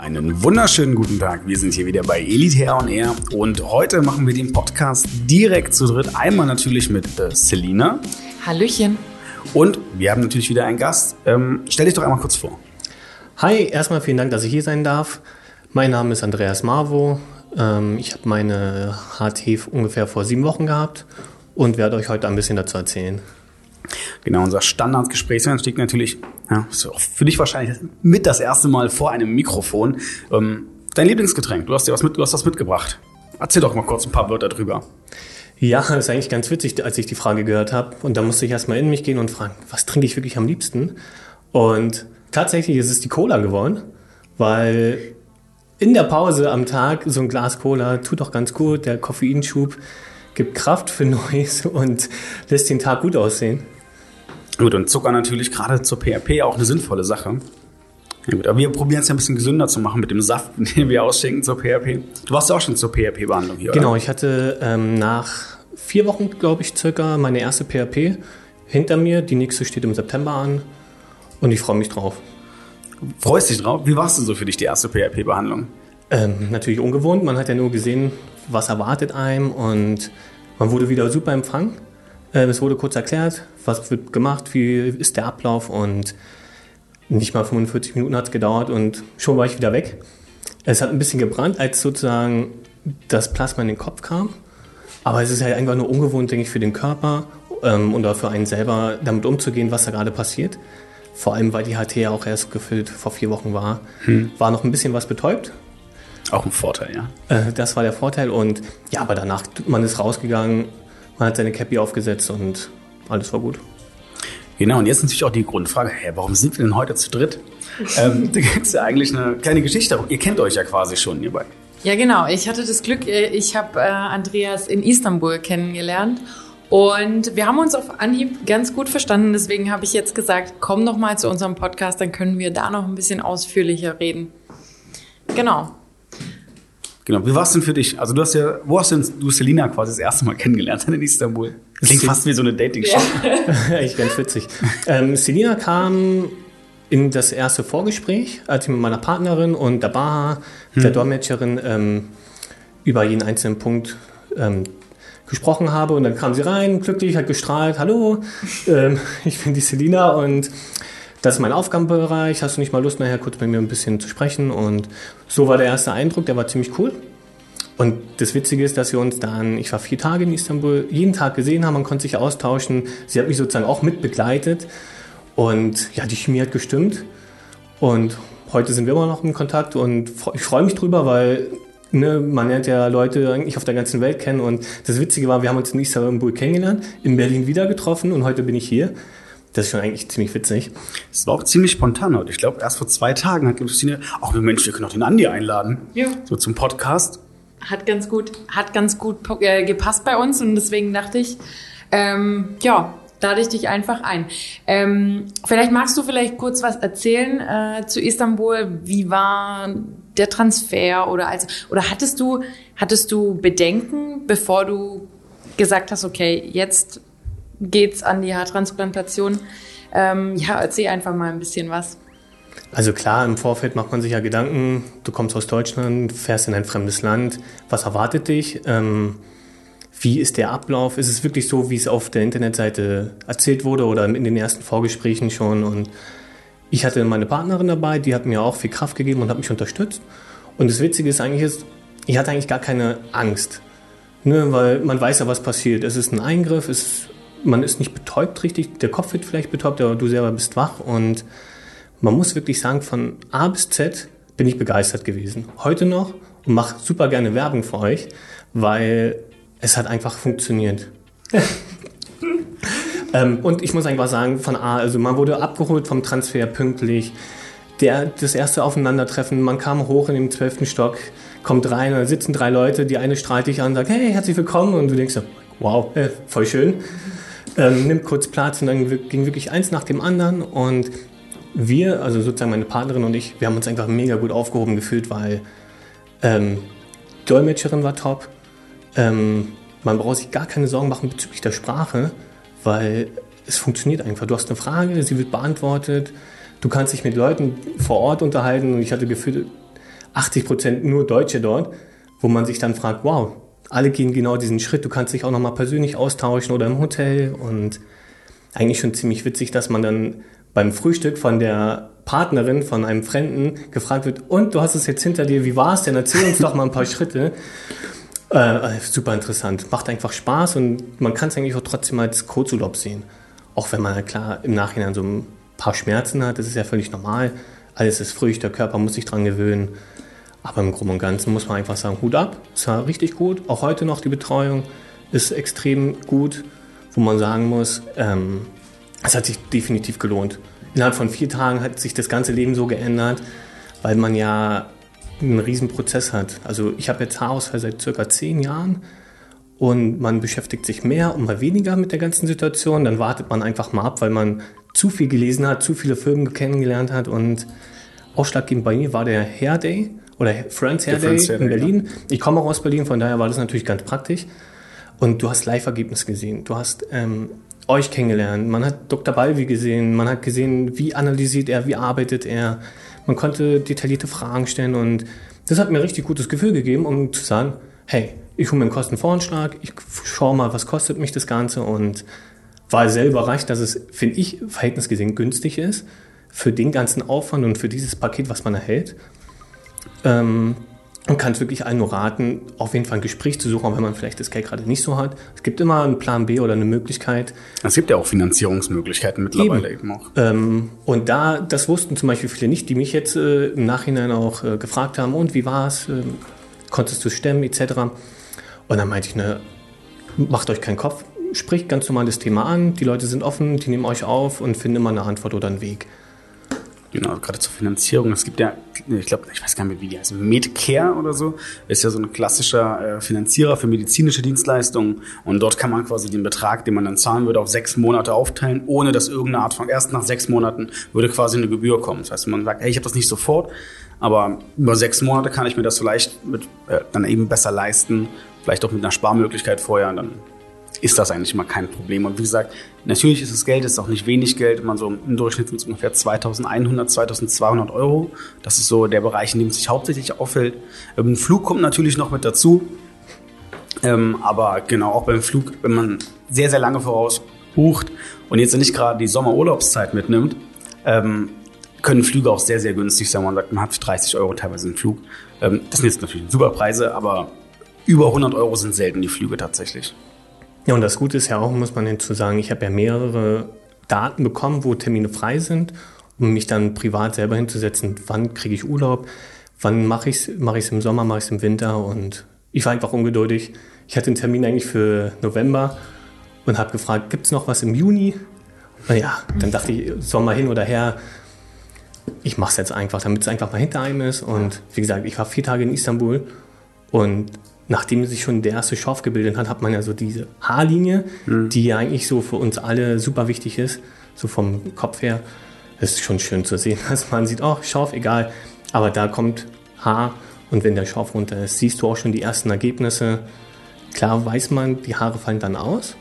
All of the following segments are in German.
Einen wunderschönen guten Tag. Wir sind hier wieder bei Elite Hair on Air und heute machen wir den Podcast direkt zu dritt. Einmal natürlich mit äh, Selina. Hallöchen. Und wir haben natürlich wieder einen Gast. Ähm, stell dich doch einmal kurz vor. Hi, erstmal vielen Dank, dass ich hier sein darf. Mein Name ist Andreas Marvo. Ähm, ich habe meine HT ungefähr vor sieben Wochen gehabt und werde euch heute ein bisschen dazu erzählen. Genau, unser Standardgesprächseinstieg natürlich, ja, auch für dich wahrscheinlich mit das erste Mal vor einem Mikrofon. Ähm, dein Lieblingsgetränk, du hast dir was mit, du hast was mitgebracht. Erzähl doch mal kurz ein paar Wörter drüber. Ja, das ist eigentlich ganz witzig, als ich die Frage gehört habe. Und da musste ich erstmal in mich gehen und fragen, was trinke ich wirklich am liebsten? Und tatsächlich ist es die Cola geworden, weil in der Pause am Tag so ein Glas Cola tut doch ganz gut. Der Koffeinschub gibt Kraft für Neues und lässt den Tag gut aussehen. Gut, und Zucker natürlich gerade zur PRP auch eine sinnvolle Sache. Ja gut, aber wir probieren es ja ein bisschen gesünder zu machen mit dem Saft, den wir ausschenken zur PRP. Du warst ja auch schon zur PRP-Behandlung hier, Genau, ich hatte ähm, nach vier Wochen, glaube ich, circa meine erste PRP hinter mir. Die nächste steht im September an und ich freue mich drauf. Freust dich drauf? Wie war es denn so für dich, die erste PRP-Behandlung? Ähm, natürlich ungewohnt. Man hat ja nur gesehen, was erwartet einem und man wurde wieder super empfangen. Äh, es wurde kurz erklärt, was wird gemacht, wie ist der Ablauf und nicht mal 45 Minuten hat es gedauert und schon war ich wieder weg. Es hat ein bisschen gebrannt, als sozusagen das Plasma in den Kopf kam. Aber es ist halt einfach nur ungewohnt, denke ich, für den Körper ähm, und auch für einen selber damit umzugehen, was da gerade passiert. Vor allem, weil die HT ja auch erst gefüllt vor vier Wochen war. Hm. War noch ein bisschen was betäubt. Auch ein Vorteil, ja. Äh, das war der Vorteil. Und ja, aber danach, man ist rausgegangen, man hat seine Cappy aufgesetzt und alles war gut. Genau, und jetzt natürlich auch die Grundfrage, hey, warum sind wir denn heute zu dritt? ähm, da gibt es ja eigentlich eine kleine Geschichte. Ihr kennt euch ja quasi schon hierbei. Ja, genau. Ich hatte das Glück, äh, ich habe äh, Andreas in Istanbul kennengelernt. Und wir haben uns auf Anhieb ganz gut verstanden. Deswegen habe ich jetzt gesagt, komm noch mal zu unserem Podcast, dann können wir da noch ein bisschen ausführlicher reden. Genau. Genau. Wie war es denn für dich? Also du hast ja, wo hast du denn du Selina quasi das erste Mal kennengelernt in Istanbul? Das klingt fast wie so eine Dating-Show. Ja. Echt ganz witzig. Ähm, Selina kam in das erste Vorgespräch, als ich mit meiner Partnerin und der Baha, hm. der Dolmetscherin, ähm, über jeden einzelnen Punkt ähm, gesprochen habe. Und dann kam sie rein, glücklich, hat gestrahlt, hallo, ähm, ich bin die Selina und das ist mein Aufgabenbereich, hast du nicht mal Lust, nachher kurz mit mir ein bisschen zu sprechen? Und so war der erste Eindruck, der war ziemlich cool. Und das Witzige ist, dass wir uns dann, ich war vier Tage in Istanbul, jeden Tag gesehen haben, man konnte sich austauschen. Sie hat mich sozusagen auch mitbegleitet. Und ja, die Chemie hat gestimmt. Und heute sind wir immer noch in Kontakt und ich freue mich drüber, weil ne, man lernt ja Leute eigentlich auf der ganzen Welt kennen. Und das Witzige war, wir haben uns in Istanbul kennengelernt, in Berlin wieder getroffen und heute bin ich hier. Das ist schon eigentlich ziemlich witzig. Es war auch ziemlich spontan heute. Ich glaube, erst vor zwei Tagen hat Christine, ach Mensch, wir können auch den Andi einladen. Ja. So zum Podcast. Hat ganz gut, hat ganz gut äh, gepasst bei uns und deswegen dachte ich, ähm, ja, lade ich dich einfach ein. Ähm, vielleicht magst du vielleicht kurz was erzählen äh, zu Istanbul. Wie war der Transfer oder also oder hattest du hattest du Bedenken, bevor du gesagt hast, okay, jetzt geht's an die Haartransplantation. Ähm, ja, erzähl einfach mal ein bisschen was. Also klar, im Vorfeld macht man sich ja Gedanken, du kommst aus Deutschland, fährst in ein fremdes Land, was erwartet dich? Ähm, wie ist der Ablauf? Ist es wirklich so, wie es auf der Internetseite erzählt wurde oder in den ersten Vorgesprächen schon? Und ich hatte meine Partnerin dabei, die hat mir auch viel Kraft gegeben und hat mich unterstützt. Und das Witzige ist eigentlich, ist, ich hatte eigentlich gar keine Angst, ne, weil man weiß ja, was passiert. Es ist ein Eingriff, es man ist nicht betäubt richtig, der Kopf wird vielleicht betäubt, aber du selber bist wach und man muss wirklich sagen, von A bis Z bin ich begeistert gewesen. Heute noch und mache super gerne Werbung für euch, weil es hat einfach funktioniert. ähm, und ich muss einfach sagen, von A, also man wurde abgeholt vom Transfer pünktlich. Der, das erste Aufeinandertreffen, man kam hoch in den zwölften Stock, kommt rein, da sitzen drei Leute, die eine strahlt dich an und sagt, hey, herzlich willkommen. Und du denkst so, wow, äh, voll schön ähm, nimmt kurz Platz und dann ging wirklich eins nach dem anderen und wir, also sozusagen meine Partnerin und ich, wir haben uns einfach mega gut aufgehoben gefühlt, weil ähm, Dolmetscherin war top. Ähm, man braucht sich gar keine Sorgen machen bezüglich der Sprache, weil es funktioniert einfach. Du hast eine Frage, sie wird beantwortet. Du kannst dich mit Leuten vor Ort unterhalten und ich hatte Gefühl, 80 Prozent nur Deutsche dort, wo man sich dann fragt, wow, alle gehen genau diesen Schritt. Du kannst dich auch nochmal persönlich austauschen oder im Hotel und eigentlich schon ziemlich witzig, dass man dann beim Frühstück von der Partnerin von einem Fremden gefragt wird, und du hast es jetzt hinter dir, wie war es denn? Erzähl uns doch mal ein paar Schritte. Äh, super interessant, macht einfach Spaß und man kann es eigentlich auch trotzdem als Kurzurlaub sehen. Auch wenn man klar im Nachhinein so ein paar Schmerzen hat, das ist ja völlig normal. Alles ist frisch, der Körper muss sich dran gewöhnen. Aber im Groben und Ganzen muss man einfach sagen, Hut ab, es war richtig gut. Auch heute noch die Betreuung ist extrem gut, wo man sagen muss, ähm, es hat sich definitiv gelohnt. Innerhalb von vier Tagen hat sich das ganze Leben so geändert, weil man ja einen riesen Prozess hat. Also ich habe jetzt Haarausfall seit circa zehn Jahren und man beschäftigt sich mehr und mal weniger mit der ganzen Situation. Dann wartet man einfach mal ab, weil man zu viel gelesen hat, zu viele Filme kennengelernt hat und ausschlaggebend bei mir war der Hair Day oder Friends Hair Day in Berlin. Ja. Ich komme auch aus Berlin, von daher war das natürlich ganz praktisch. Und du hast Live-Ergebnis gesehen. Du hast ähm, euch kennengelernt. Man hat Dr. Balvi gesehen. Man hat gesehen, wie analysiert er, wie arbeitet er. Man konnte detaillierte Fragen stellen und das hat mir ein richtig gutes Gefühl gegeben, um zu sagen, hey, ich hole mir einen Kostenvoranschlag, ich schaue mal, was kostet mich das Ganze und war sehr überrascht, dass es, finde ich, verhältnisgesehen günstig ist für den ganzen Aufwand und für dieses Paket, was man erhält. Ähm, und kann es wirklich allen nur raten, auf jeden Fall ein Gespräch zu suchen, auch wenn man vielleicht das Geld gerade nicht so hat. Es gibt immer einen Plan B oder eine Möglichkeit. Es gibt ja auch Finanzierungsmöglichkeiten mittlerweile eben, eben auch. Ähm, und da, das wussten zum Beispiel viele nicht, die mich jetzt äh, im Nachhinein auch äh, gefragt haben, und wie war es, äh, konntest du es stemmen, etc. Und dann meinte ich, ne, macht euch keinen Kopf, spricht ganz normal das Thema an, die Leute sind offen, die nehmen euch auf und finden immer eine Antwort oder einen Weg. Genau, gerade zur Finanzierung. Es gibt ja, ich glaube, ich weiß gar nicht mehr, wie die heißt, Medcare oder so. Ist ja so ein klassischer äh, Finanzierer für medizinische Dienstleistungen. Und dort kann man quasi den Betrag, den man dann zahlen würde, auf sechs Monate aufteilen, ohne dass irgendeine Art von, erst nach sechs Monaten würde quasi eine Gebühr kommen. Das heißt, man sagt, hey, ich habe das nicht sofort, aber über sechs Monate kann ich mir das vielleicht mit, äh, dann eben besser leisten. Vielleicht auch mit einer Sparmöglichkeit vorher. Dann ist das eigentlich immer kein Problem. Und wie gesagt, natürlich ist das Geld, ist auch nicht wenig Geld, man so im Durchschnitt sind es ungefähr 2100, 2200 Euro. Das ist so der Bereich, in dem es sich hauptsächlich auffällt. Ein Flug kommt natürlich noch mit dazu. Ähm, aber genau, auch beim Flug, wenn man sehr, sehr lange voraus bucht und jetzt nicht gerade die Sommerurlaubszeit mitnimmt, ähm, können Flüge auch sehr, sehr günstig sein. Man sagt, man hat für 30 Euro teilweise einen Flug. Ähm, das sind jetzt natürlich super Preise, aber über 100 Euro sind selten die Flüge tatsächlich. Ja, und das Gute ist ja auch, muss man hinzu sagen, ich habe ja mehrere Daten bekommen, wo Termine frei sind, um mich dann privat selber hinzusetzen, wann kriege ich Urlaub, wann mache ich es mach ich's im Sommer, mache ich es im Winter und ich war einfach ungeduldig. Ich hatte einen Termin eigentlich für November und habe gefragt, gibt es noch was im Juni? Naja, dann dachte ich, Sommer hin oder her, ich mache es jetzt einfach, damit es einfach mal hinter einem ist. Und wie gesagt, ich war vier Tage in Istanbul und nachdem sich schon der erste Schorf gebildet hat, hat man ja so diese Haarlinie, mhm. die ja eigentlich so für uns alle super wichtig ist, so vom Kopf her. Das ist schon schön zu sehen, dass man sieht, oh, Schorf, egal. Aber da kommt Haar und wenn der Schorf runter ist, siehst du auch schon die ersten Ergebnisse. Klar weiß man, die Haare fallen dann aus.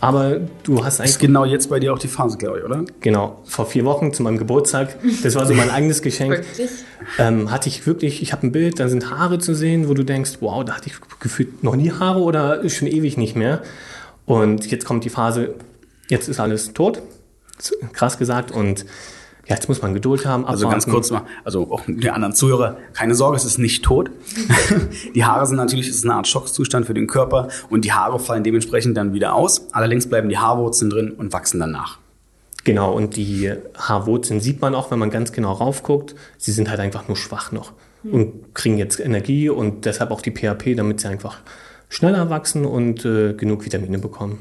Aber du hast eigentlich. Ist genau jetzt bei dir auch die Phase, glaube ich, oder? Genau. Vor vier Wochen zu meinem Geburtstag. Das war so mein eigenes Geschenk. Ähm, hatte ich wirklich, ich habe ein Bild, da sind Haare zu sehen, wo du denkst, wow, da hatte ich gefühlt noch nie Haare oder schon ewig nicht mehr. Und jetzt kommt die Phase, jetzt ist alles tot. Krass gesagt. Und ja, jetzt muss man Geduld haben. Abwarten. Also ganz kurz mal, also auch die anderen Zuhörer, keine Sorge, es ist nicht tot. die Haare sind natürlich, es ist eine Art Schockzustand für den Körper und die Haare fallen dementsprechend dann wieder aus. Allerdings bleiben die Haarwurzeln drin und wachsen danach. Genau, und die Haarwurzeln sieht man auch, wenn man ganz genau raufguckt. Sie sind halt einfach nur schwach noch und kriegen jetzt Energie und deshalb auch die PHP, damit sie einfach schneller wachsen und äh, genug Vitamine bekommen.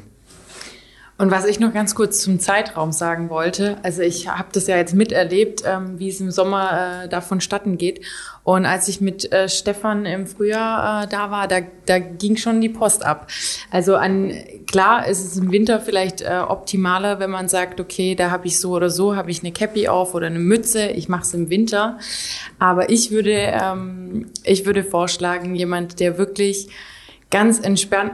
Und was ich noch ganz kurz zum Zeitraum sagen wollte, also ich habe das ja jetzt miterlebt, ähm, wie es im Sommer äh, da vonstatten geht. Und als ich mit äh, Stefan im Frühjahr äh, da war, da, da ging schon die Post ab. Also an klar ist es im Winter vielleicht äh, optimaler, wenn man sagt, okay, da habe ich so oder so, habe ich eine Cappy auf oder eine Mütze, ich mache es im Winter. Aber ich würde, ähm, ich würde vorschlagen, jemand, der wirklich ganz entspannt,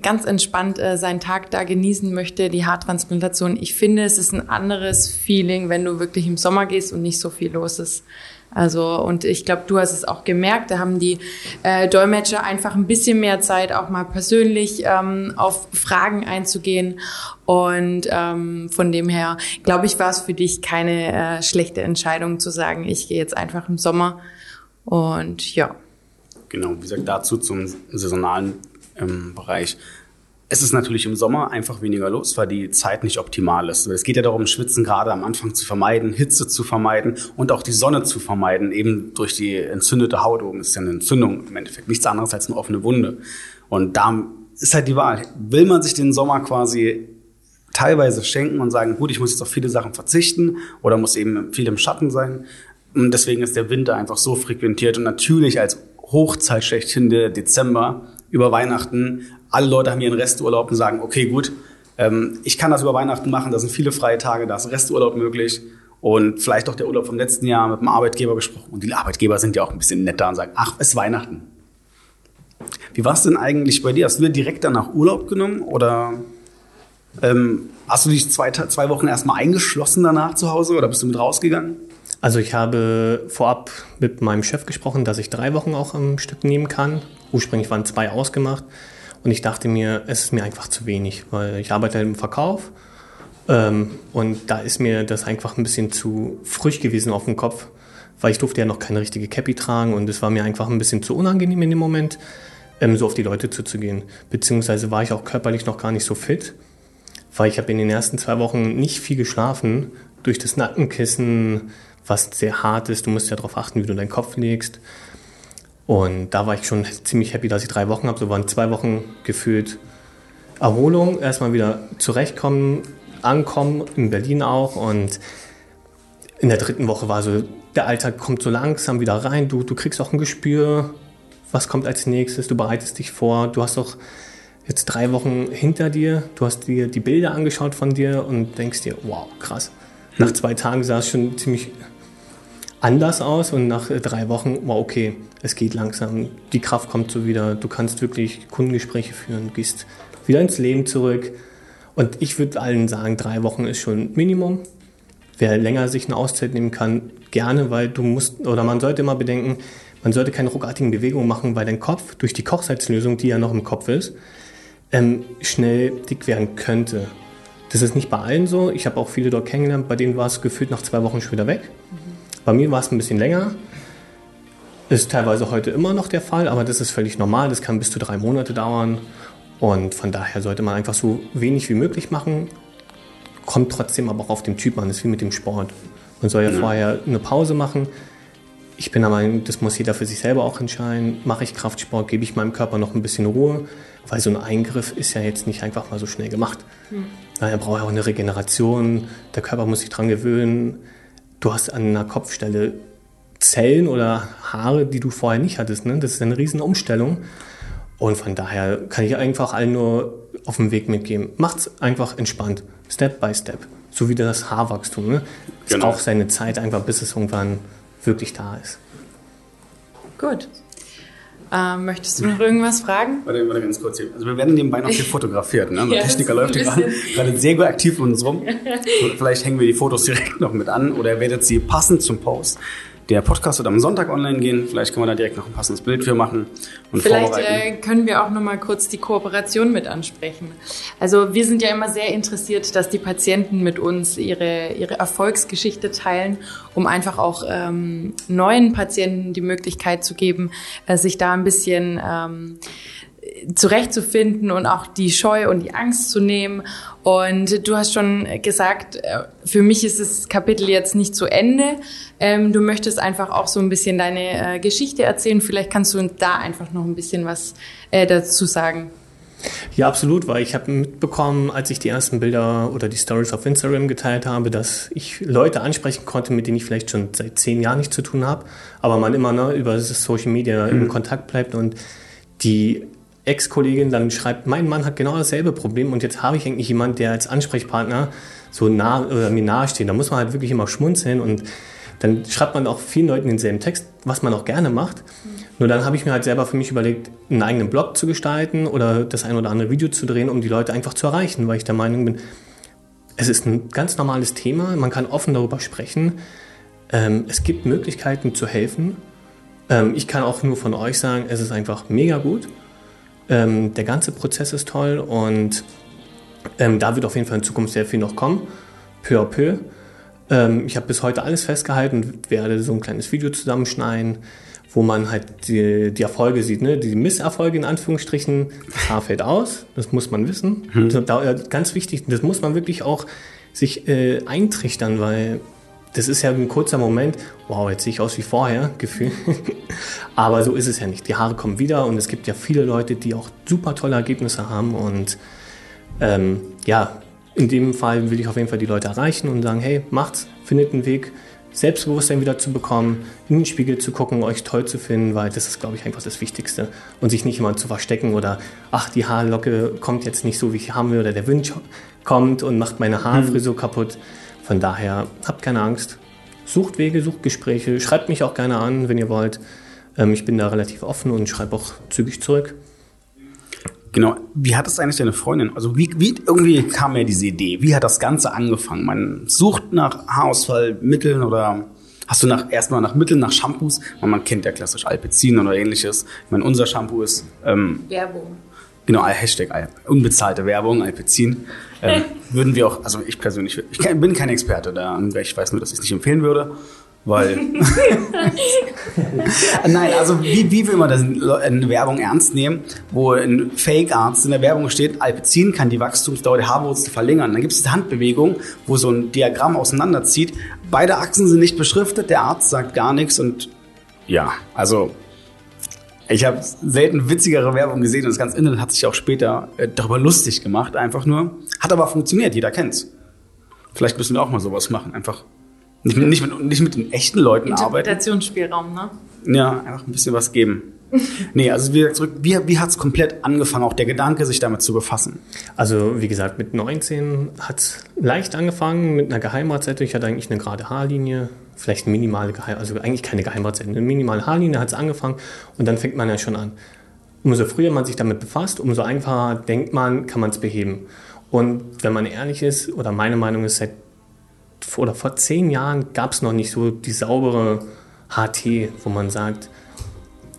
ganz entspannt äh, seinen Tag da genießen möchte, die Haartransplantation. Ich finde, es ist ein anderes Feeling, wenn du wirklich im Sommer gehst und nicht so viel los ist. Also, und ich glaube, du hast es auch gemerkt, da haben die äh, Dolmetscher einfach ein bisschen mehr Zeit, auch mal persönlich ähm, auf Fragen einzugehen. Und ähm, von dem her, glaube ich, war es für dich keine äh, schlechte Entscheidung zu sagen, ich gehe jetzt einfach im Sommer. Und ja. Genau, wie gesagt, dazu zum saisonalen ähm, Bereich. Es ist natürlich im Sommer einfach weniger los, weil die Zeit nicht optimal ist. Es geht ja darum, Schwitzen gerade am Anfang zu vermeiden, Hitze zu vermeiden und auch die Sonne zu vermeiden, eben durch die entzündete Haut oben. Ist ja eine Entzündung im Endeffekt, nichts anderes als eine offene Wunde. Und da ist halt die Wahl. Will man sich den Sommer quasi teilweise schenken und sagen, gut, ich muss jetzt auf viele Sachen verzichten oder muss eben viel im Schatten sein. Und deswegen ist der Winter einfach so frequentiert und natürlich als Hochzeit schlechthin der Dezember über Weihnachten. Alle Leute haben ihren Resturlaub und sagen, okay, gut, ähm, ich kann das über Weihnachten machen, da sind viele freie Tage, da ist Resturlaub möglich und vielleicht auch der Urlaub vom letzten Jahr mit dem Arbeitgeber besprochen. Und die Arbeitgeber sind ja auch ein bisschen netter und sagen, ach, es ist Weihnachten. Wie war es denn eigentlich bei dir? Hast du dir direkt danach Urlaub genommen oder ähm, hast du dich zwei, zwei Wochen erstmal eingeschlossen danach zu Hause oder bist du mit rausgegangen? Also ich habe vorab mit meinem Chef gesprochen, dass ich drei Wochen auch am Stück nehmen kann. Ursprünglich waren zwei ausgemacht. Und ich dachte mir, es ist mir einfach zu wenig, weil ich arbeite im Verkauf. Ähm, und da ist mir das einfach ein bisschen zu früh gewesen auf dem Kopf, weil ich durfte ja noch keine richtige Cappy tragen und es war mir einfach ein bisschen zu unangenehm in dem Moment, ähm, so auf die Leute zuzugehen. Beziehungsweise war ich auch körperlich noch gar nicht so fit, weil ich habe in den ersten zwei Wochen nicht viel geschlafen. Durch das Nackenkissen, was sehr hart ist. Du musst ja darauf achten, wie du deinen Kopf legst. Und da war ich schon ziemlich happy, dass ich drei Wochen habe. So waren zwei Wochen gefühlt Erholung, erstmal wieder zurechtkommen, ankommen, in Berlin auch. Und in der dritten Woche war so, der Alltag kommt so langsam wieder rein. Du, du kriegst auch ein Gespür, was kommt als nächstes. Du bereitest dich vor. Du hast auch jetzt drei Wochen hinter dir. Du hast dir die Bilder angeschaut von dir und denkst dir, wow, krass. Nach zwei Tagen sah es schon ziemlich anders aus und nach äh, drei Wochen war okay, es geht langsam, die Kraft kommt so wieder, du kannst wirklich Kundengespräche führen, gehst wieder ins Leben zurück. Und ich würde allen sagen, drei Wochen ist schon Minimum. Wer länger sich eine Auszeit nehmen kann, gerne, weil du musst, oder man sollte immer bedenken, man sollte keine ruckartigen Bewegungen machen, weil dein Kopf durch die Kochsalzlösung, die ja noch im Kopf ist, ähm, schnell dick werden könnte. Das ist nicht bei allen so. Ich habe auch viele dort kennengelernt, bei denen war es gefühlt nach zwei Wochen schon wieder weg. Mhm. Bei mir war es ein bisschen länger. Ist teilweise heute immer noch der Fall, aber das ist völlig normal. Das kann bis zu drei Monate dauern. Und von daher sollte man einfach so wenig wie möglich machen. Kommt trotzdem aber auch auf den Typ an. Das ist wie mit dem Sport. Man soll ja mhm. vorher eine Pause machen. Ich bin der Meinung, das muss jeder für sich selber auch entscheiden. Mache ich Kraftsport, gebe ich meinem Körper noch ein bisschen Ruhe, weil so ein Eingriff ist ja jetzt nicht einfach mal so schnell gemacht. Mhm. Er braucht auch eine Regeneration, der Körper muss sich dran gewöhnen du hast an einer Kopfstelle Zellen oder Haare, die du vorher nicht hattest. Ne? Das ist eine riesen Umstellung. Und von daher kann ich einfach allen nur auf den Weg mitgeben. Macht's einfach entspannt, Step by Step. So wie das Haarwachstum. Ne? Es genau. braucht seine Zeit einfach, bis es irgendwann wirklich da ist. Gut. Ähm, möchtest du noch irgendwas fragen? Warte, warte ganz kurz. Hier. Also wir werden nebenbei noch hier fotografiert. Ne? Der ja, Techniker läuft gerade, gerade sehr gut aktiv von uns rum. Vielleicht hängen wir die Fotos direkt noch mit an oder ihr werdet sie passend zum Post der Podcast wird am Sonntag online gehen. Vielleicht können wir da direkt noch ein passendes Bild für machen. Und Vielleicht äh, können wir auch noch mal kurz die Kooperation mit ansprechen. Also wir sind ja immer sehr interessiert, dass die Patienten mit uns ihre, ihre Erfolgsgeschichte teilen, um einfach auch ähm, neuen Patienten die Möglichkeit zu geben, äh, sich da ein bisschen ähm, zurechtzufinden und auch die Scheu und die Angst zu nehmen. Und du hast schon gesagt, äh, für mich ist das Kapitel jetzt nicht zu Ende. Ähm, du möchtest einfach auch so ein bisschen deine äh, Geschichte erzählen. Vielleicht kannst du da einfach noch ein bisschen was äh, dazu sagen. Ja, absolut, weil ich habe mitbekommen, als ich die ersten Bilder oder die Stories auf Instagram geteilt habe, dass ich Leute ansprechen konnte, mit denen ich vielleicht schon seit zehn Jahren nichts zu tun habe, aber man immer ne, über Social Media mhm. im Kontakt bleibt und die Ex-Kollegin dann schreibt, mein Mann hat genau dasselbe Problem und jetzt habe ich eigentlich jemanden, der als Ansprechpartner so nah oder mir nahe steht. Da muss man halt wirklich immer schmunzeln und dann schreibt man auch vielen Leuten denselben Text, was man auch gerne macht. Nur dann habe ich mir halt selber für mich überlegt, einen eigenen Blog zu gestalten oder das ein oder andere Video zu drehen, um die Leute einfach zu erreichen, weil ich der Meinung bin, es ist ein ganz normales Thema, man kann offen darüber sprechen. Ähm, es gibt Möglichkeiten zu helfen. Ähm, ich kann auch nur von euch sagen, es ist einfach mega gut. Ähm, der ganze Prozess ist toll und ähm, da wird auf jeden Fall in Zukunft sehr viel noch kommen, peu à peu. Ähm, ich habe bis heute alles festgehalten und werde so ein kleines Video zusammenschneiden, wo man halt die, die Erfolge sieht, ne? die Misserfolge in Anführungsstrichen. Das Haar fällt aus, das muss man wissen. Hm. Also da, ganz wichtig, das muss man wirklich auch sich äh, eintrichtern, weil das ist ja ein kurzer Moment, wow, jetzt sehe ich aus wie vorher, Gefühl. Aber so ist es ja nicht. Die Haare kommen wieder und es gibt ja viele Leute, die auch super tolle Ergebnisse haben und ähm, ja, in dem Fall will ich auf jeden Fall die Leute erreichen und sagen, hey, macht's, findet einen Weg, Selbstbewusstsein wieder zu bekommen, in den Spiegel zu gucken, euch toll zu finden, weil das ist, glaube ich, einfach das Wichtigste. Und sich nicht immer zu verstecken oder, ach, die Haarlocke kommt jetzt nicht so, wie ich haben will, oder der Wind kommt und macht meine Haarfrisur mhm. kaputt. Von daher, habt keine Angst. Sucht Wege, sucht Gespräche, schreibt mich auch gerne an, wenn ihr wollt. Ähm, ich bin da relativ offen und schreibe auch zügig zurück. Genau. Wie hat es eigentlich deine Freundin? Also wie, wie irgendwie kam mir diese Idee? Wie hat das Ganze angefangen? Man sucht nach Haarausfallmitteln oder hast du nach, erstmal nach Mitteln, nach Shampoos? Man kennt ja klassisch Alpecin oder ähnliches. Ich meine, unser Shampoo ist ähm, Werbung. Genau, Hashtag unbezahlte Werbung, Alpecin. Ähm, würden wir auch, also ich persönlich, ich bin kein Experte da, ich weiß nur, dass ich es nicht empfehlen würde. Weil. Nein, also wie, wie will man das in Werbung ernst nehmen, wo ein Fake-Arzt in der Werbung steht, Alpecin kann die Wachstumsdauer der Haarwurzel verlängern. Dann gibt es eine Handbewegung, wo so ein Diagramm auseinanderzieht. Beide Achsen sind nicht beschriftet, der Arzt sagt gar nichts und ja, also ich habe selten witzigere Werbung gesehen und das ganze Internet hat sich auch später äh, darüber lustig gemacht, einfach nur. Hat aber funktioniert, jeder kennt's. Vielleicht müssen wir auch mal sowas machen, einfach nicht, nicht, mit, nicht mit den echten Leuten arbeiten. Interpretationsspielraum, ne? Ja, einfach ein bisschen was geben. Nee, also wie, zurück, wie, wie hat es komplett angefangen, auch der Gedanke, sich damit zu befassen? Also wie gesagt, mit 19 hat es leicht angefangen mit einer Geheimratseite. Ich hatte eigentlich eine gerade Haarlinie, vielleicht eine minimale Geheim, also eigentlich keine Geheimratseite, eine minimale Haarlinie hat es angefangen und dann fängt man ja schon an. Umso früher man sich damit befasst, umso einfacher denkt man, kann man es beheben. Und wenn man ehrlich ist, oder meine Meinung ist, seit oder vor zehn Jahren gab es noch nicht so die saubere HT, wo man sagt,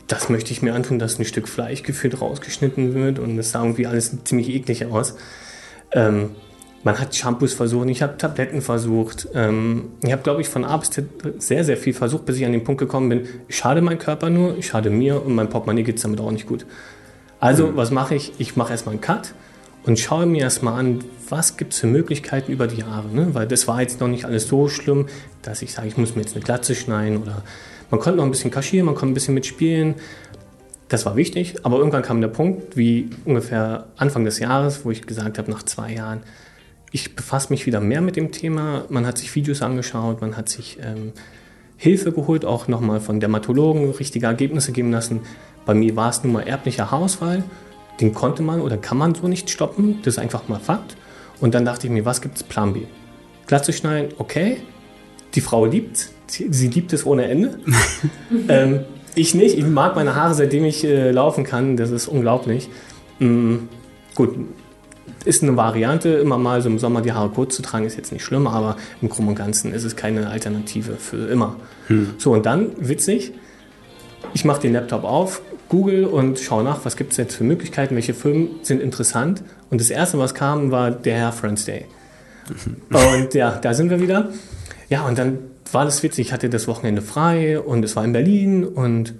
das möchte ich mir antun, dass ein Stück Fleisch gefühlt rausgeschnitten wird und es sah irgendwie alles ziemlich eklig aus. Ähm, man hat Shampoos versucht, ich habe Tabletten versucht. Ähm, ich habe, glaube ich, von A bis Z sehr, sehr viel versucht, bis ich an den Punkt gekommen bin, ich schade meinem Körper nur, ich schade mir und mein Portemonnaie geht es damit auch nicht gut. Also, mhm. was mache ich? Ich mache erstmal einen Cut und schaue mir erstmal an, was gibt es für Möglichkeiten über die Jahre. Ne? Weil das war jetzt noch nicht alles so schlimm, dass ich sage, ich muss mir jetzt eine Glatze schneiden oder man konnte noch ein bisschen kaschieren, man konnte ein bisschen mitspielen. Das war wichtig, aber irgendwann kam der Punkt, wie ungefähr Anfang des Jahres, wo ich gesagt habe, nach zwei Jahren, ich befasse mich wieder mehr mit dem Thema. Man hat sich Videos angeschaut, man hat sich ähm, Hilfe geholt, auch nochmal von Dermatologen richtige Ergebnisse geben lassen. Bei mir war es nun mal erblicher Haarausfall den konnte man oder kann man so nicht stoppen. Das ist einfach mal Fakt. Und dann dachte ich mir, was gibt es Plan B? Glatze schneiden, okay. Die Frau liebt sie liebt es ohne Ende. ähm, ich nicht. Ich mag meine Haare, seitdem ich äh, laufen kann. Das ist unglaublich. Mhm. Gut, ist eine Variante, immer mal so im Sommer die Haare kurz zu tragen, ist jetzt nicht schlimm, aber im Großen und Ganzen ist es keine Alternative für immer. Hm. So, und dann, witzig, ich mache den Laptop auf, Google und schaue nach, was gibt es jetzt für Möglichkeiten, welche Filme sind interessant. Und das erste, was kam, war der Herr Friends Day. und ja, da sind wir wieder. Ja, und dann war das witzig. Ich hatte das Wochenende frei und es war in Berlin und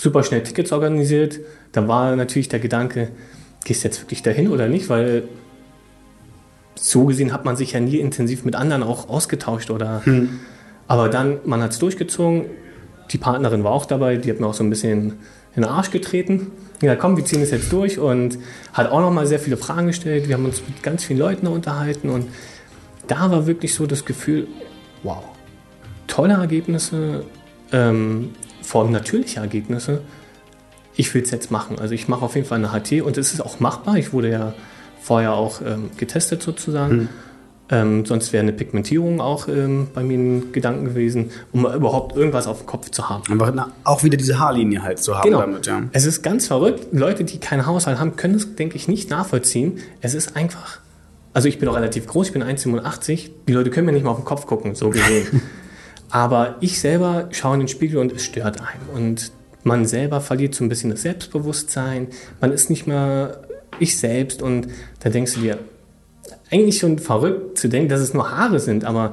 super schnell Tickets organisiert. Da war natürlich der Gedanke, gehst du jetzt wirklich dahin oder nicht? Weil so gesehen hat man sich ja nie intensiv mit anderen auch ausgetauscht oder. Hm. Aber dann, man hat es durchgezogen. Die Partnerin war auch dabei, die hat mir auch so ein bisschen in den Arsch getreten. Ja, komm, wir ziehen es jetzt durch und hat auch noch mal sehr viele Fragen gestellt. Wir haben uns mit ganz vielen Leuten unterhalten und da war wirklich so das Gefühl, wow, tolle Ergebnisse, ähm, vor allem natürliche Ergebnisse. Ich will es jetzt machen. Also ich mache auf jeden Fall eine HT und es ist auch machbar. Ich wurde ja vorher auch ähm, getestet sozusagen. Hm. Ähm, sonst wäre eine Pigmentierung auch ähm, bei mir ein Gedanken gewesen, um überhaupt irgendwas auf dem Kopf zu haben. Einfach na, auch wieder diese Haarlinie halt zu haben Genau. damit, ja. Es ist ganz verrückt. Leute, die keinen Haushalt haben, können es, denke ich, nicht nachvollziehen. Es ist einfach. Also ich bin auch relativ groß, ich bin 1,87. Die Leute können mir nicht mal auf den Kopf gucken, so gesehen. Aber ich selber schaue in den Spiegel und es stört einen. Und man selber verliert so ein bisschen das Selbstbewusstsein. Man ist nicht mehr ich selbst. Und da denkst du dir, eigentlich schon verrückt zu denken, dass es nur Haare sind. Aber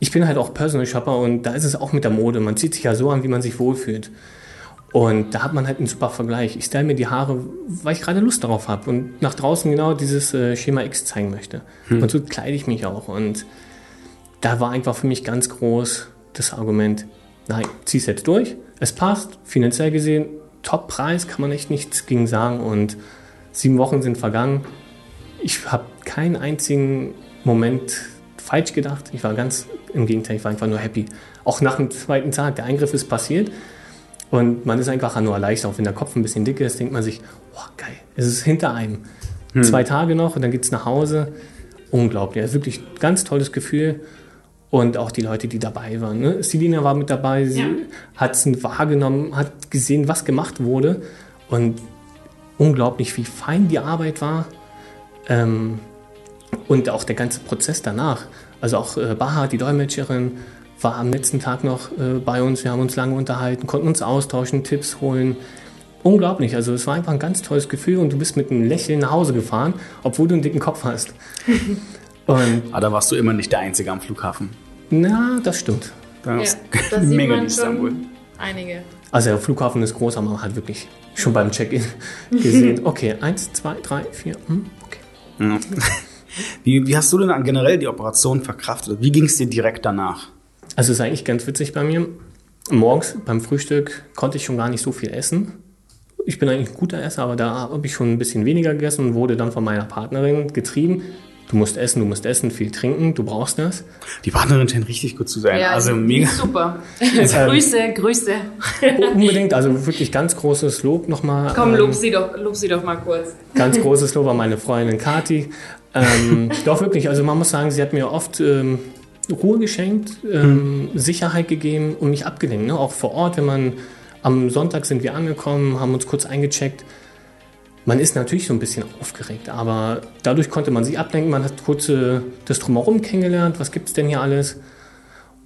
ich bin halt auch Personal Shopper und da ist es auch mit der Mode. Man zieht sich ja so an, wie man sich wohlfühlt. Und da hat man halt einen super Vergleich. Ich stelle mir die Haare, weil ich gerade Lust darauf habe und nach draußen genau dieses äh, Schema X zeigen möchte. Und so kleide ich mich auch. Und da war einfach für mich ganz groß das Argument, nein, zieh's jetzt durch. Es passt, finanziell gesehen, Top-Preis, kann man echt nichts gegen sagen. Und sieben Wochen sind vergangen. Ich habe keinen einzigen Moment falsch gedacht. Ich war ganz im Gegenteil, ich war einfach nur happy. Auch nach dem zweiten Tag, der Eingriff ist passiert. Und man ist einfach nur erleichtert. Auch wenn der Kopf ein bisschen dick ist, denkt man sich, oh, geil, es ist hinter einem. Zwei Tage noch und dann geht's nach Hause. Unglaublich. Also wirklich ein ganz tolles Gefühl. Und auch die Leute, die dabei waren. Ne? Selina war mit dabei, sie Ja. hat es wahrgenommen, hat gesehen, was gemacht wurde. Und unglaublich, wie fein die Arbeit war. Ähm, und auch der ganze Prozess danach. Also auch äh, Baha, die Dolmetscherin, war am letzten Tag noch äh, bei uns. Wir haben uns lange unterhalten, konnten uns austauschen, Tipps holen. Unglaublich. Also es war einfach ein ganz tolles Gefühl und du bist mit einem Lächeln nach Hause gefahren, obwohl du einen dicken Kopf hast. und Aber da warst du immer nicht der Einzige am Flughafen. na, das stimmt. Da Ja, ist mega man in Istanbul. einige. Also der Flughafen ist groß, aber man hat wirklich schon beim Check-in gesehen, okay, eins, zwei, drei, vier, hm, okay. Ja. Wie, wie hast du denn generell die Operation verkraftet? Wie ging es dir direkt danach? Also es ist eigentlich ganz witzig bei mir. Morgens beim Frühstück konnte ich schon gar nicht so viel essen. Ich bin eigentlich ein guter Esser, aber da habe ich schon ein bisschen weniger gegessen und wurde dann von meiner Partnerin getrieben. Du musst essen, du musst essen, viel trinken, du brauchst das. Die Partnerin scheint richtig gut zu sein. Ja, also mega. super. Grüße, Grüße. Unbedingt, also wirklich ganz großes Lob nochmal. Komm, ähm, lob sie doch, lob sie doch mal kurz. Ganz großes Lob an meine Freundin Kati. Ähm, doch wirklich, also man muss sagen, sie hat mir oft ähm, Ruhe geschenkt, ähm, Sicherheit gegeben und mich abgelenkt. Ne? Auch vor Ort, wenn man am Sonntag sind wir angekommen, haben uns kurz eingecheckt. Man ist natürlich so ein bisschen aufgeregt, aber dadurch konnte man sich ablenken. Man hat kurz äh, das Drumherum kennengelernt. Was gibt es denn hier alles?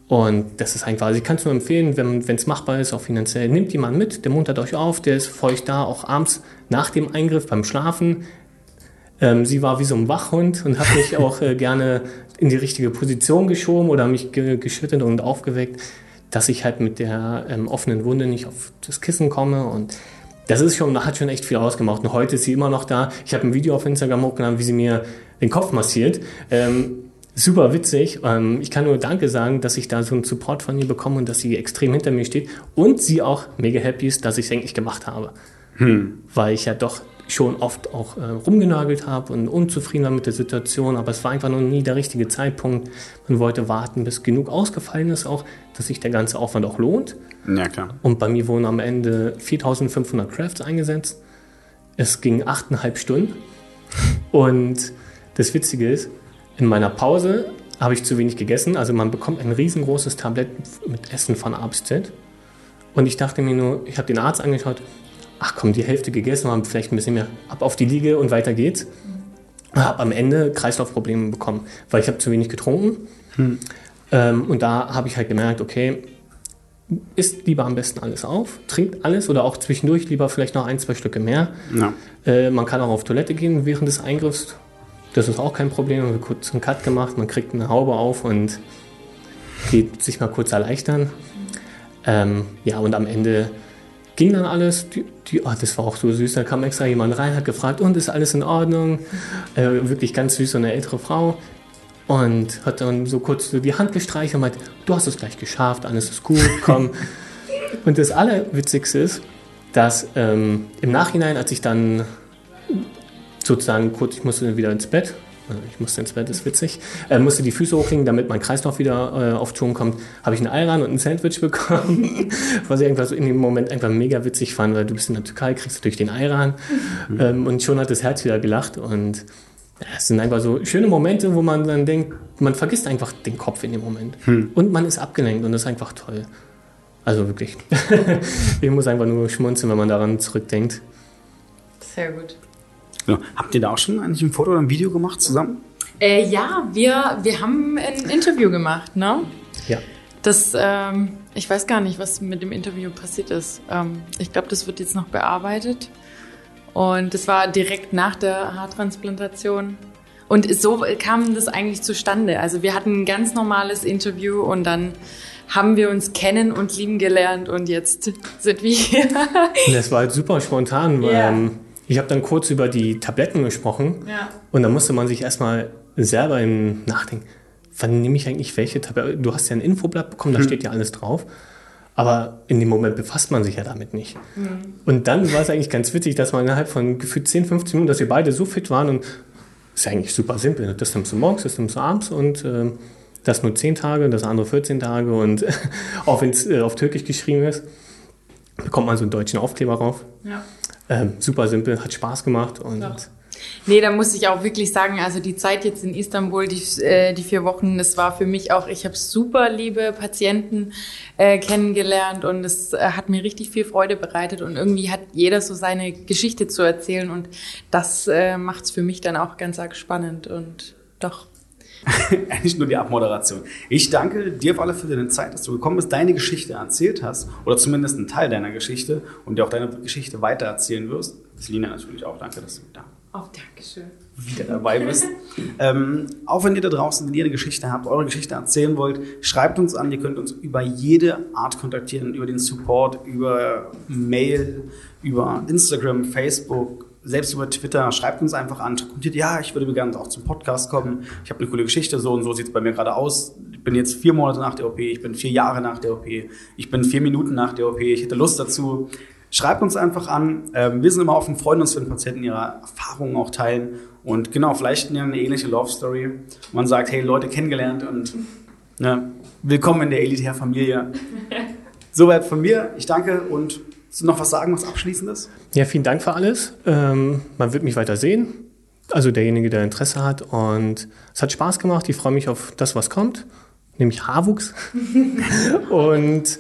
Und das ist einfach, also ich kann es nur empfehlen, wenn es machbar ist, auch finanziell, nehmt jemanden mit, der muntert euch auf, der ist für euch da, auch abends nach dem Eingriff beim Schlafen. Ähm, sie war wie so ein Wachhund und hat mich auch äh, gerne in die richtige Position geschoben oder mich ge geschüttelt und aufgeweckt, dass ich halt mit der ähm, offenen Wunde nicht auf das Kissen komme und das ist schon, hat schon echt viel ausgemacht. Und heute ist sie immer noch da. Ich habe ein Video auf Instagram hochgeladen, wie sie mir den Kopf massiert. Ähm, super witzig. Ähm, ich kann nur Danke sagen, dass ich da so einen Support von ihr bekomme und dass sie extrem hinter mir steht. Und sie auch mega happy ist, dass ich es endlich gemacht habe. Weil ich ja doch schon oft auch äh, rumgenörgelt habe und unzufrieden war mit der Situation, aber es war einfach noch nie der richtige Zeitpunkt. Man wollte warten, bis genug ausgefallen ist, auch, dass sich der ganze Aufwand auch lohnt. Ja, klar. Und bei mir wurden am Ende 4500 Crafts eingesetzt. Es ging achteinhalb Stunden. Und das Witzige ist, in meiner Pause habe ich zu wenig gegessen. Also man bekommt ein riesengroßes Tablett mit Essen von A bis Z. Und ich dachte mir nur, ich habe den Arzt angeschaut, ach komm, die Hälfte gegessen, haben vielleicht ein bisschen mehr ab auf die Liege und weiter geht's. Habe am Ende Kreislaufprobleme bekommen, weil ich habe zu wenig getrunken. Ähm, und da habe ich halt gemerkt, okay, isst lieber am besten alles auf, trinkt alles oder auch zwischendurch lieber vielleicht noch ein, zwei Stücke mehr. Ja. Äh, man kann auch auf Toilette gehen während des Eingriffs. Das ist auch kein Problem. Man wird kurz einen Cut gemacht, man kriegt eine Haube auf und geht sich mal kurz erleichtern. Ähm, ja, und am Ende ging dann alles. Die, die, oh, das war auch so süß. Da kam extra jemand rein, hat gefragt, und ist alles in Ordnung? Äh, wirklich ganz süß, so eine ältere Frau. Und hat dann so kurz so die Hand gestreichelt und meint, du hast es gleich geschafft, alles ist gut, komm. und das Allerwitzigste ist, dass ähm, im Nachhinein, als ich dann sozusagen kurz, ich musste wieder ins Bett, ich musste ins Bett, ist witzig, äh, musste die Füße hochlegen, damit mein Kreislauf wieder äh, auf Ton kommt, habe ich einen Ayran und ein Sandwich bekommen, was ich einfach so in dem Moment einfach mega witzig fand, weil du bist in der Türkei, kriegst du durch den Ayran ähm, und schon hat das Herz wieder gelacht und Es sind einfach so schöne Momente, wo man dann denkt, man vergisst einfach den Kopf in dem Moment. Und man ist abgelenkt und das ist einfach toll. Also wirklich. ich muss einfach nur schmunzeln, wenn man daran zurückdenkt. Sehr gut. Genau. Habt ihr da auch schon eigentlich ein Foto oder ein Video gemacht zusammen? Äh, ja, wir, wir haben ein Interview gemacht, ne? Ja. Das, ähm, ich weiß gar nicht, was mit dem Interview passiert ist. Ähm, ich glaube, das wird jetzt noch bearbeitet. Und das war direkt nach der Haartransplantation. Und so kam das eigentlich zustande. Also wir hatten ein ganz normales Interview und dann haben wir uns kennen und lieben gelernt und jetzt sind wir hier. Das war halt super spontan. Ja. Ähm, ich habe dann kurz über die Tabletten gesprochen Ja. und dann musste man sich erstmal selber im Nachdenken, wann nehme ich eigentlich welche Tabletten? Du hast ja ein Infoblatt bekommen, da steht ja alles drauf. Aber in dem Moment befasst man sich ja damit nicht. Und dann war es eigentlich ganz witzig, dass man innerhalb von gefühlt 10, 15 Minuten, dass wir beide so fit waren und ist ja eigentlich super simpel. Das nimmst du morgens, das nimmst du abends und ähm, das nur 10 Tage, das andere 14 Tage und auch wenn es äh, auf Türkisch geschrieben ist, bekommt man so einen deutschen Aufkleber drauf. ja. Ähm, super simpel, hat Spaß gemacht und Ja. Nee, da muss ich auch wirklich sagen, also die Zeit jetzt in Istanbul, die, äh, die vier Wochen, das war für mich auch, ich habe super liebe Patienten äh, kennengelernt und es äh, hat mir richtig viel Freude bereitet und irgendwie hat jeder so seine Geschichte zu erzählen und das äh, macht es für mich dann auch ganz arg spannend und doch. Eigentlich nur die Abmoderation. Ich danke dir auf alle Fälle für deine Zeit, dass du gekommen bist, deine Geschichte erzählt hast oder zumindest einen Teil deiner Geschichte und dir auch deine Geschichte weiter erzählen wirst. Selina natürlich auch. Danke, dass du da Oh, Dankeschön. wieder dabei bist. ähm, auch wenn ihr da draußen, wenn ihr eine Geschichte habt, eure Geschichte erzählen wollt, schreibt uns an. Ihr könnt uns über jede Art kontaktieren, über den Support, über Mail, über Instagram, Facebook, selbst über Twitter. Schreibt uns einfach an. Kommentiert, ja, ich würde gerne auch zum Podcast kommen. Ich habe eine coole Geschichte, so und so sieht es bei mir gerade aus. Ich bin jetzt vier Monate nach der OP, ich bin vier Jahre nach der OP, ich bin vier Minuten nach der OP, ich hätte Lust dazu. Schreibt uns einfach an. Ähm, wir sind immer offen, freuen uns, wenn Patienten ihre Erfahrungen auch teilen. Und genau, vielleicht eine ähnliche Love Story. Man sagt, hey, Leute kennengelernt und ne, willkommen in der elitären Familie. Soweit von mir. Ich danke und du noch was sagen, was Abschließendes? Ja, vielen Dank für alles. Ähm, man wird mich weiter sehen. Also derjenige, der Interesse hat. Und es hat Spaß gemacht. Ich freue mich auf das, was kommt. Nämlich Haarwuchs. und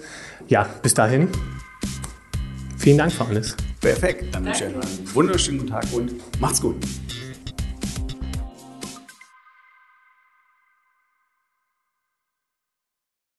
ja, bis dahin. Vielen Dank für alles. Perfekt. Dann wünsche ich euch einen wunderschönen guten Tag und macht's gut.